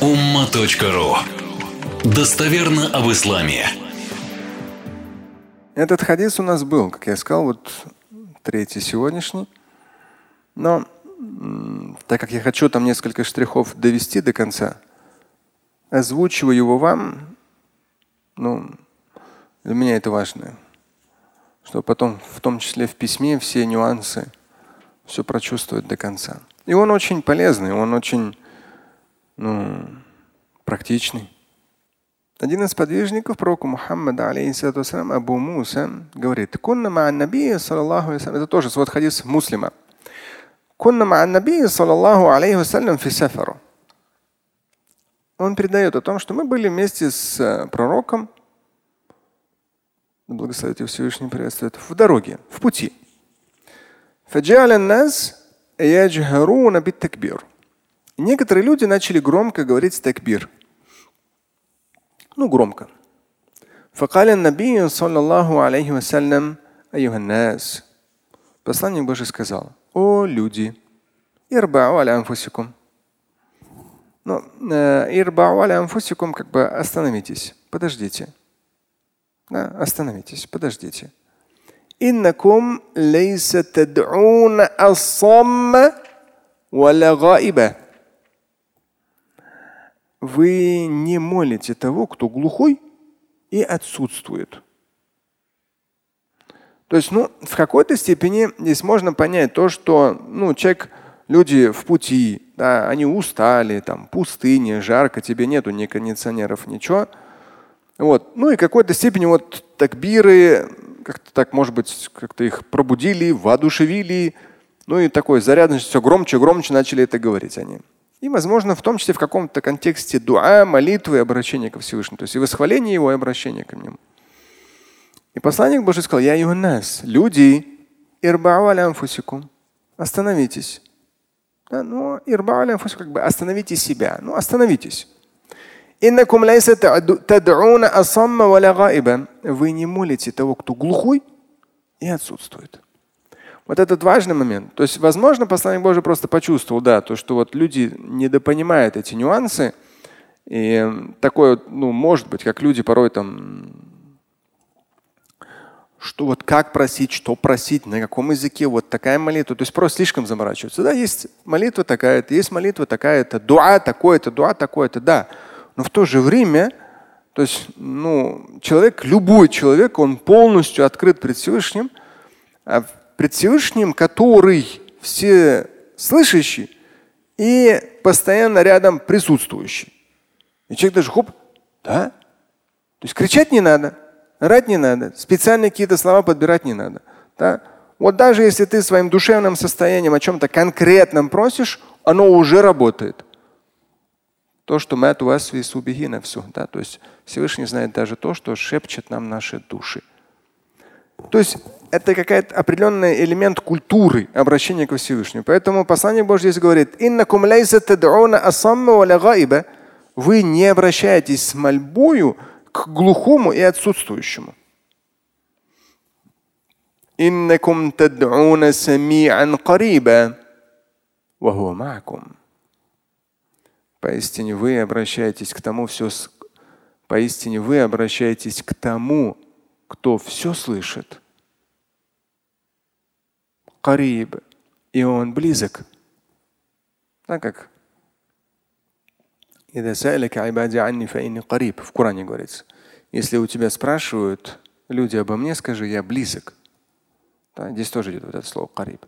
umma.ru Достоверно об исламе. Этот хадис у нас был, как я сказал, вот третий сегодняшний. Но так как я хочу там несколько штрихов довести до конца, озвучиваю его вам, ну, для меня это важно. Чтобы потом, в том числе в письме, все нюансы, все прочувствовать до конца. И он очень полезный, он очень ну, практичный. Один из подвижников пророка Мухаммада, алейхиссалату Абу Муса, говорит, «Кунна ма наби, саллаллаху это тоже свод хадис муслима. Кунна ма наби, саллаллаху алейхи вассалям, фи сафару». Он передает о том, что мы были вместе с э, пророком, благословите Всевышний приветствует, в дороге, в пути. فجعل الناس يجهرون بالتكبير некоторые люди начали громко говорить такбир. Ну, громко. فقال النبي صلى الله عليه وسلم أيها الناس Посланник Божий сказал, о люди, ирбау аля анфусикум. Ну, ирбау аля анфусикум, как бы остановитесь, подождите. Да, остановитесь, подождите. Иннакум лейса тад'уна ассамма валя гаиба вы не молите того, кто глухой и отсутствует. То есть, ну, в какой-то степени здесь можно понять то, что ну, человек, люди в пути, да, они устали, там пустыня, жарко, тебе нету ни кондиционеров, ничего. Вот. Ну и в какой-то степени вот такбиры, как-то так, может быть, как-то их пробудили, воодушевили. Ну и такой зарядность, все громче, громче начали это говорить они. И, возможно, в том числе в каком-то контексте дуа, молитвы обращения ко Всевышнему. То есть и восхваление его, и обращение к нему. И посланник Божий сказал, я нас, люди, анфусикум, остановитесь. Да, ну, как бы остановите себя. Ну, остановитесь. Вы не молите того, кто глухой и отсутствует. Вот этот важный момент. То есть, возможно, посланник Божий просто почувствовал, да, то, что вот люди недопонимают эти нюансы. И такое, ну, может быть, как люди порой там, что вот как просить, что просить, на каком языке, вот такая молитва. То есть просто слишком заморачиваются. Да, есть молитва такая-то, есть молитва такая-то, дуа такое-то, дуа такое-то, да. Но в то же время, то есть, ну, человек, любой человек, он полностью открыт пред Всевышним, а пред Всевышним, который все слышащий и постоянно рядом присутствующий. И человек даже хоп, да? То есть кричать не надо, орать не надо, специально какие-то слова подбирать не надо. Да? Вот даже если ты своим душевным состоянием о чем-то конкретном просишь, оно уже работает. То, что мы от вас на все. Да? То есть Всевышний знает даже то, что шепчет нам наши души. То есть это какой-то определенный элемент культуры обращения к Всевышнему. Поэтому послание Божье здесь говорит, вы не обращаетесь с мольбою к глухому и отсутствующему. إنكم تدعون سميعا قريبا وهو معكم. Поистине вы обращаетесь к тому все, поистине вы обращаетесь к тому, кто все слышит. Кариб. И он близок. Так как в Коране говорится. Если у тебя спрашивают люди обо мне, скажи, я близок. Да, здесь тоже идет вот это слово кариб.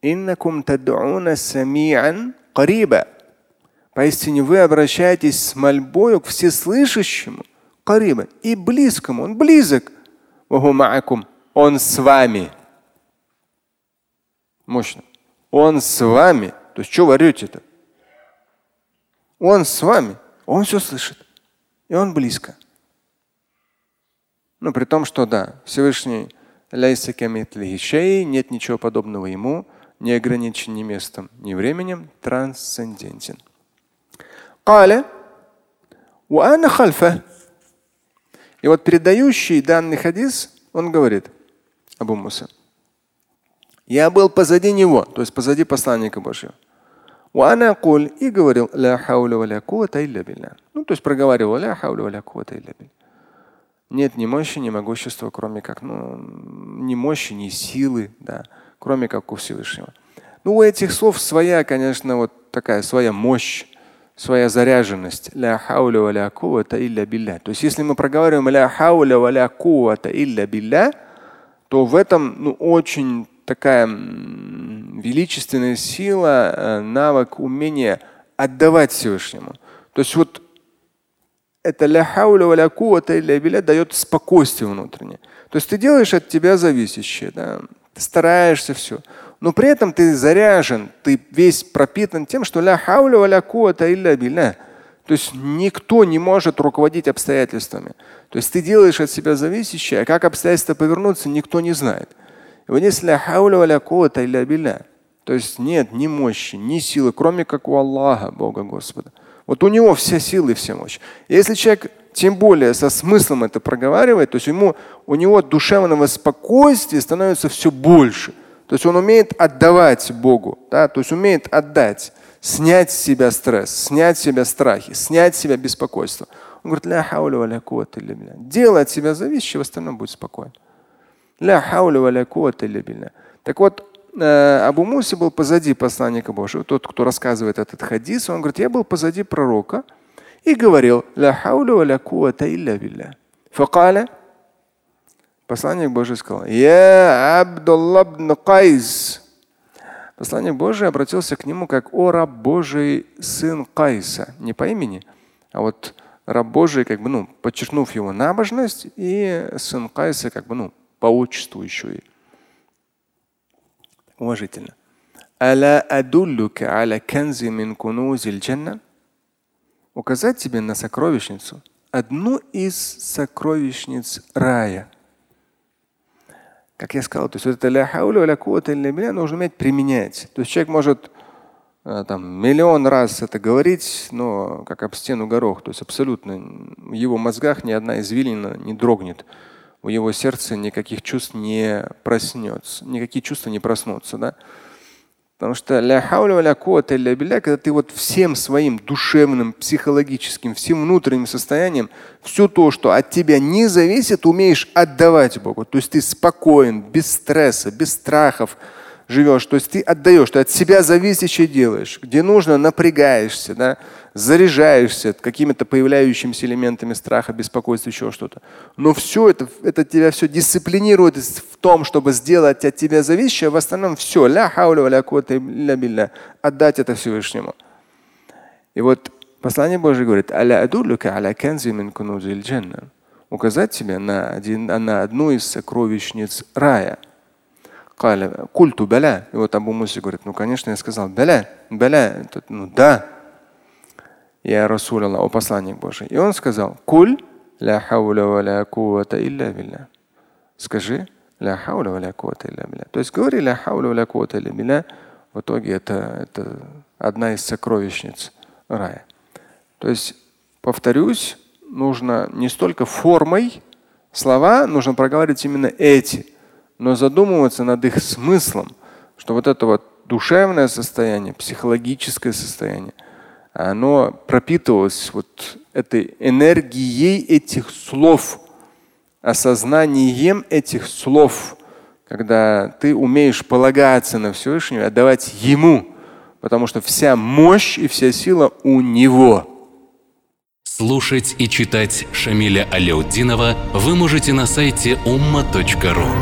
Иннакум тад'уна сами'ан кариба. Поистине вы обращаетесь с мольбою к всеслышащему, кариба, и близкому. Он близок. Он с вами. Мощно. Он с вами. То есть что вы орете-то? Он с вами. Он все слышит. И он близко. Ну, при том, что да, Всевышний нет ничего подобного ему, не ограничен ни местом, ни временем, трансцендентен. قال وأنا خلفه и вот передающий данный хадис, он говорит, Абу Муса, я был позади него, то есть позади посланника Божьего. И говорил ля хауля. Ну, то есть проговаривал ля хауля валя куата илля. Нет ни мощи, ни могущества, кроме как, ну, ни мощи, ни силы, да, кроме как у Всевышнего. Ну, у этих слов своя, конечно, вот такая своя мощь, своя заряженность. Ля хауля валя кувата илля билля. То есть, если мы проговариваем ля хауля валя кувата илля билля, то в этом ну, очень такая величественная сила, э, навык, умение отдавать Всевышнему. То есть вот это ля хауля валя кувата илля билля дает спокойствие внутреннее. То есть ты делаешь от тебя зависящее, да? ты стараешься все. Но при этом ты заряжен, ты весь пропитан тем, что ля хауля валя кувата илля билля. То есть никто не может руководить обстоятельствами. То есть ты делаешь от себя зависящее, а как обстоятельства повернуться, никто не знает. И вот если ля хауля валя кувата илля билля, то есть нет ни мощи, ни силы, кроме как у Аллаха, Бога Господа. Вот у него вся сила и вся мощь. Если человек тем более со смыслом это проговаривает, то есть ему, у него душевного спокойствия становится все больше. То есть он умеет отдавать Богу, да? то есть умеет отдать, снять с себя стресс, снять с себя страхи, снять с себя беспокойство. Он говорит, ля хауля валя куата Делай от себя зависящее, в остальном будет спокойно. Ля хауля валя куата Так вот, Э, Абу Муси был позади посланника Божьего, тот, кто рассказывает этот хадис, он говорит, я был позади пророка и говорил, ля хауля ва ля куата илля билля. Посланник Божий сказал, я Абдулла бн Кайс. Посланник Божий обратился к нему как о раб Божий сын Кайса. Не по имени, а вот раб Божий, как бы, ну, подчеркнув его набожность, и сын Кайса, как бы, ну, по отчеству еще и уважительно. Указать тебе на сокровищницу, одну из сокровищниц рая. Как я сказал, то есть это ля хауля ля куата нужно уметь применять. То есть человек может э, там, миллион раз это говорить, но как об стену горох. То есть абсолютно в его мозгах ни одна извилина не дрогнет у его сердца никаких чувств не проснется, никакие чувства не проснутся. Да? Потому что ля хауля ля ля билля, когда ты вот всем своим душевным, психологическим, всем внутренним состоянием, все то, что от тебя не зависит, умеешь отдавать Богу. То есть ты спокоен, без стресса, без страхов, живешь. То есть ты отдаешь, ты от себя зависящее делаешь. Где нужно, напрягаешься, да? заряжаешься какими-то появляющимися элементами страха, беспокойства, еще что-то. Но все это, это тебя все дисциплинирует в том, чтобы сделать от тебя зависящее. В остальном все. Ля хауля ля ля билля. Отдать это Всевышнему. И вот послание Божие говорит, аля адулюка аля указать тебе на, один, на одну из сокровищниц рая. Каля, культу баля. И вот Абу Муси говорит, ну конечно, я сказал, баля, баля, ну да. Я Расул Аллах, о посланник Божий. И он сказал, куль ля хауля ва ля кувата илля билля. Скажи, ля хауля ва ля кувата илля билля. То есть говори ля хауля ва ля кувата илля билля. В итоге это, это одна из сокровищниц рая. То есть, повторюсь, нужно не столько формой слова, нужно проговаривать именно эти – но задумываться над их смыслом, что вот это вот душевное состояние, психологическое состояние, оно пропитывалось вот этой энергией этих слов, осознанием этих слов, когда ты умеешь полагаться на Всевышнего, отдавать Ему, потому что вся мощь и вся сила у Него. Слушать и читать Шамиля Аляутдинова вы можете на сайте umma.ru.